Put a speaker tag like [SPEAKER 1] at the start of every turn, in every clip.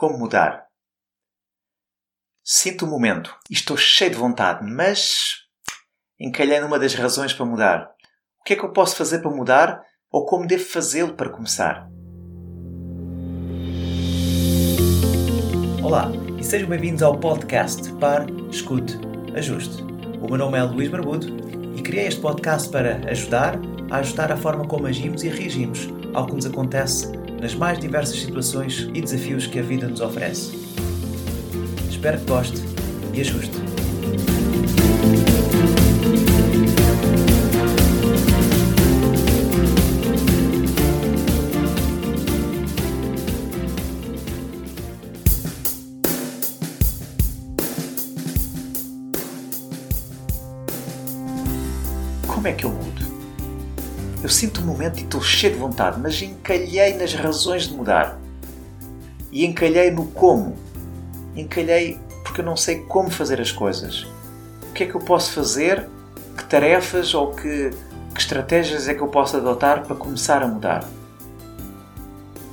[SPEAKER 1] Como mudar? Sinto o momento e estou cheio de vontade, mas encalhei numa das razões para mudar. O que é que eu posso fazer para mudar ou como devo fazê-lo para começar? Olá e sejam bem-vindos ao podcast Par, Escute, Ajuste. O meu nome é Luís Barbudo e criei este podcast para ajudar a ajustar a forma como agimos e reagimos ao que nos acontece nas mais diversas situações e desafios que a vida nos oferece. Espero que goste e ajuste. Como é que eu mudo? Eu sinto um momento e estou cheio de vontade, mas encalhei nas razões de mudar. E encalhei no como. Encalhei porque eu não sei como fazer as coisas. O que é que eu posso fazer? Que tarefas ou que, que estratégias é que eu posso adotar para começar a mudar?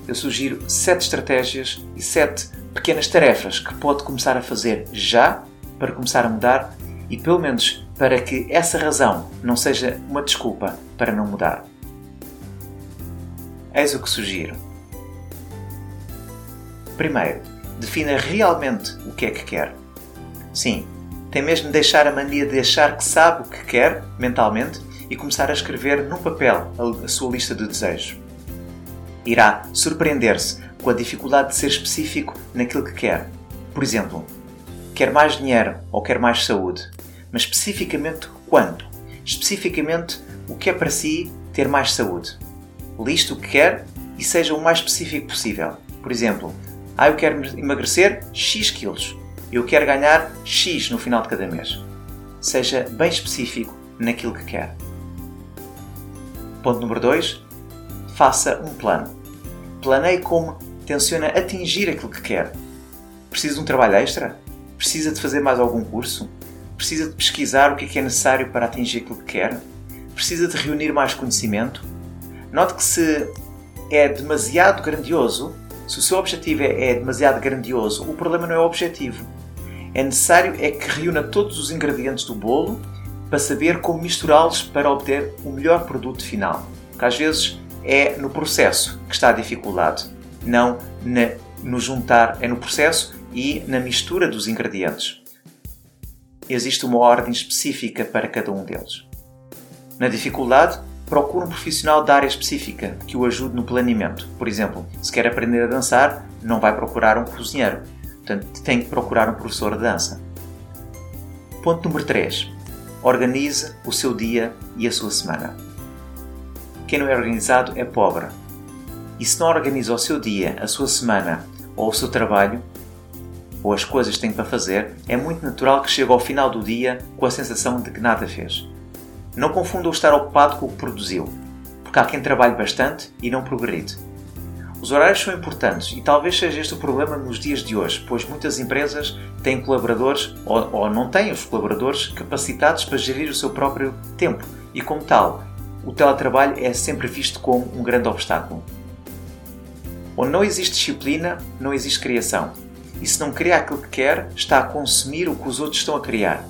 [SPEAKER 1] Eu sugiro sete estratégias e sete pequenas tarefas que pode começar a fazer já para começar a mudar e pelo menos para que essa razão não seja uma desculpa para não mudar. Eis o que sugiro. Primeiro, defina realmente o que é que quer. Sim, tem mesmo de deixar a mania de achar que sabe o que quer mentalmente e começar a escrever num papel a sua lista de desejos. Irá surpreender-se com a dificuldade de ser específico naquilo que quer. Por exemplo, quer mais dinheiro ou quer mais saúde, mas especificamente quanto? Especificamente o que é para si ter mais saúde. Liste o que quer e seja o mais específico possível. Por exemplo, ah, eu quero emagrecer X quilos. Eu quero ganhar X no final de cada mês. Seja bem específico naquilo que quer. Ponto número 2. Faça um plano. Planeie como tenciona atingir aquilo que quer. Precisa de um trabalho extra? Precisa de fazer mais algum curso? Precisa de pesquisar o que é, que é necessário para atingir aquilo que quer? Precisa de reunir mais conhecimento? Note que se é demasiado grandioso, se o seu objetivo é, é demasiado grandioso, o problema não é o objetivo. É necessário é que reúna todos os ingredientes do bolo para saber como misturá-los para obter o melhor produto final. Porque às vezes é no processo que está a dificuldade, não na, no juntar, é no processo e na mistura dos ingredientes. Existe uma ordem específica para cada um deles. Na dificuldade, procure um profissional da área específica que o ajude no planeamento. Por exemplo, se quer aprender a dançar, não vai procurar um cozinheiro. Portanto, tem que procurar um professor de dança. Ponto número 3. Organize o seu dia e a sua semana. Quem não é organizado é pobre. E se não organiza o seu dia, a sua semana ou o seu trabalho, ou as coisas que tem para fazer, é muito natural que chegue ao final do dia com a sensação de que nada fez. Não confunda o estar ocupado com o que produziu, porque há quem trabalhe bastante e não progride. Os horários são importantes e talvez seja este o problema nos dias de hoje, pois muitas empresas têm colaboradores ou, ou não têm os colaboradores capacitados para gerir o seu próprio tempo e, como tal, o teletrabalho é sempre visto como um grande obstáculo. Onde não existe disciplina, não existe criação. E se não cria aquilo que quer, está a consumir o que os outros estão a criar.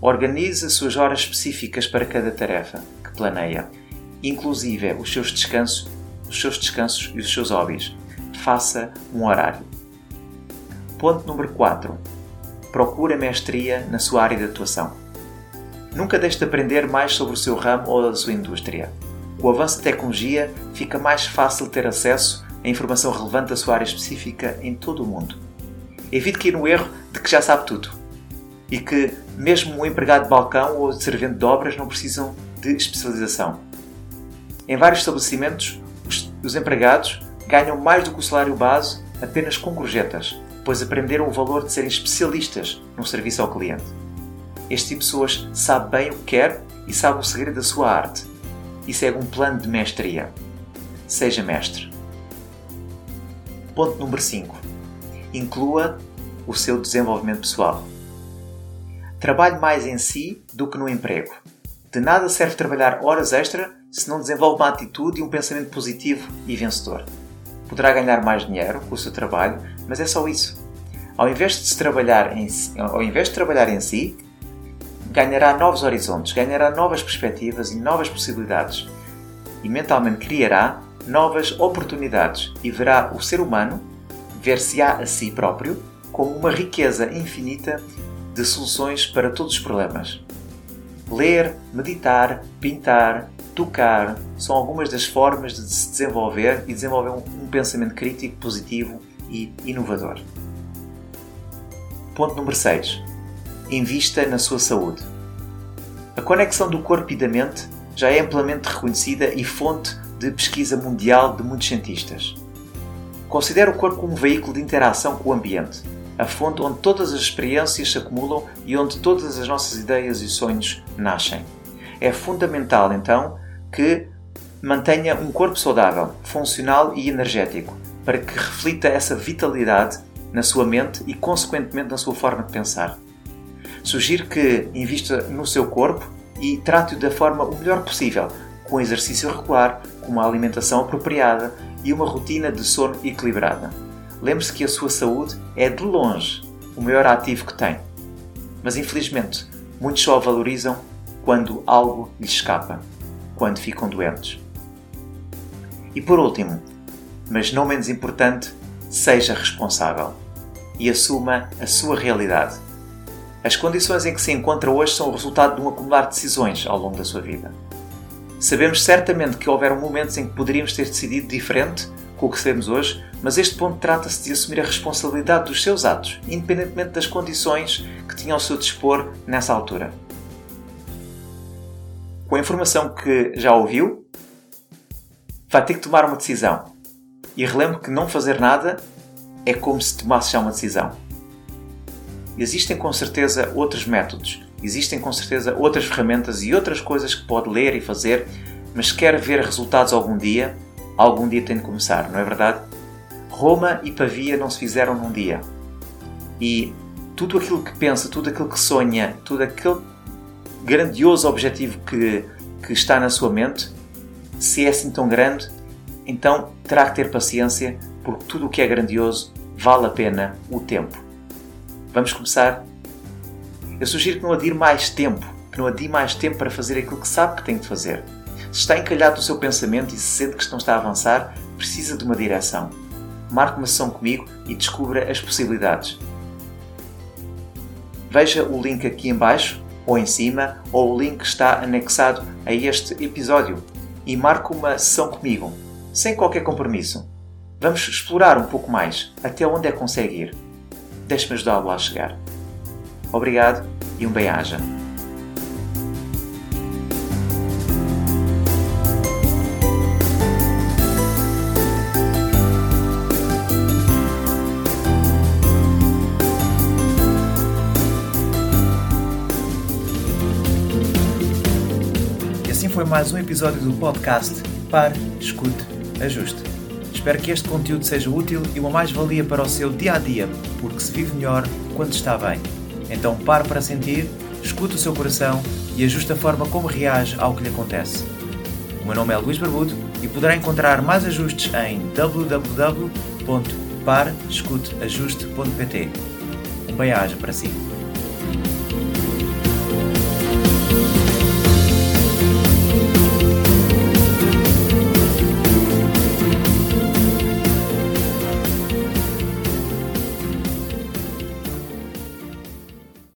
[SPEAKER 1] Organize as suas horas específicas para cada tarefa que planeia, inclusive os seus descansos, os seus descansos e os seus hobbies. Faça um horário. Ponto número 4. Procure a mestria na sua área de atuação. Nunca deixe de aprender mais sobre o seu ramo ou a sua indústria. Com o avanço da tecnologia, fica mais fácil ter acesso a informação relevante da sua área específica em todo o mundo. Evite cair no erro de que já sabe tudo e que mesmo um empregado de balcão ou de servente de obras não precisam de especialização. Em vários estabelecimentos, os, os empregados ganham mais do que o salário base apenas com gorjetas, pois aprenderam o valor de serem especialistas no serviço ao cliente. Este tipo de pessoas sabe bem o que quer e sabe o segredo da sua arte e segue um plano de mestria. Seja mestre. Ponto número 5 inclua o seu desenvolvimento pessoal. Trabalhe mais em si do que no emprego. De nada serve trabalhar horas extra se não desenvolve uma atitude e um pensamento positivo e vencedor. poderá ganhar mais dinheiro com o seu trabalho, mas é só isso. Ao invés de, se trabalhar em, ao invés de trabalhar em si, ganhará novos horizontes, ganhará novas perspectivas e novas possibilidades e mentalmente criará novas oportunidades e verá o ser humano ver-se-á a si próprio como uma riqueza infinita de soluções para todos os problemas. Ler, meditar, pintar, tocar são algumas das formas de se desenvolver e desenvolver um, pensamento crítico, positivo e inovador. Ponto número 6. Invista na sua saúde. A conexão do corpo e da mente já é amplamente reconhecida e fonte de pesquisa mundial de muitos cientistas. Considere o corpo como um veículo de interação com o ambiente, a fonte onde todas as experiências se acumulam e onde todas as nossas ideias e sonhos nascem. É fundamental, então, que mantenha um corpo saudável, funcional e energético, para que reflita essa vitalidade na sua mente e, consequentemente, na sua forma de pensar. Sugiro que invista no seu corpo e trate-o da forma o melhor possível, com exercício regular, com uma alimentação apropriada e uma rotina de sono equilibrada. Lembre-se que a sua saúde é de longe o maior ativo que tem. Mas infelizmente, muitos só a valorizam quando algo lhes escapa, quando ficam doentes. E por último, mas não menos importante, seja responsável e assuma a sua realidade. As condições em que se encontra hoje são o resultado de um acumular de decisões ao longo da sua vida. Sabemos certamente que houveram momentos em que poderíamos ter decidido diferente com o que sabemos hoje, mas este ponto trata-se de assumir a responsabilidade dos seus atos, independentemente das condições que tinham ao seu dispor nessa altura. Com a informação que já ouviu, vai ter que tomar uma decisão. E relembre que não fazer nada é como se tomasse já uma decisão. Existem com certeza outros métodos, existem com certeza outras ferramentas e outras coisas que pode ler e fazer, mas se quer ver resultados algum dia, algum dia tem de começar, não é verdade? Roma e Pavia não se fizeram num dia. E tudo aquilo que pensa, tudo aquilo que sonha, tudo aquele grandioso objetivo que, que está na sua mente, se é assim tão grande, então terá que ter paciência, porque tudo o que é grandioso vale a pena o tempo. Vamos começar? Eu sugiro que não adire mais tempo, que não adie mais tempo para fazer aquilo que sabe que tem de fazer. Se está encalhado no seu pensamento e se sente que não está a avançar, precisa de uma direção. Marque uma sessão comigo e descubra as possibilidades. Veja o link aqui embaixo ou em cima, ou o link que está anexado a este episódio e marque uma sessão comigo, sem qualquer compromisso. Vamos explorar um pouco mais até onde é que consegue ir. Deixe-me ajudá-lo a chegar. Obrigado e um bem-aja. Assim foi mais um episódio do podcast Pare, Escute, Ajuste. Espero que este conteúdo seja útil e uma mais-valia para o seu dia a dia, porque se vive melhor quando está bem. Então pare para sentir, escute o seu coração e ajuste a forma como reage ao que lhe acontece. O meu nome é Luís Barbudo e poderá encontrar mais ajustes em www.parescuteajuste.pt. Um bem-aja para si.